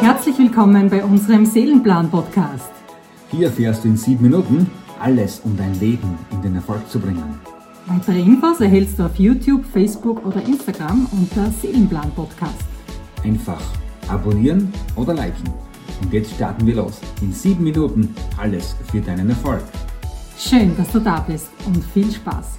Herzlich willkommen bei unserem Seelenplan-Podcast. Hier erfährst du in sieben Minuten alles, um dein Leben in den Erfolg zu bringen. Weitere Infos erhältst du auf YouTube, Facebook oder Instagram unter Seelenplan-Podcast. Einfach abonnieren oder liken. Und jetzt starten wir los. In sieben Minuten alles für deinen Erfolg. Schön, dass du da bist und viel Spaß.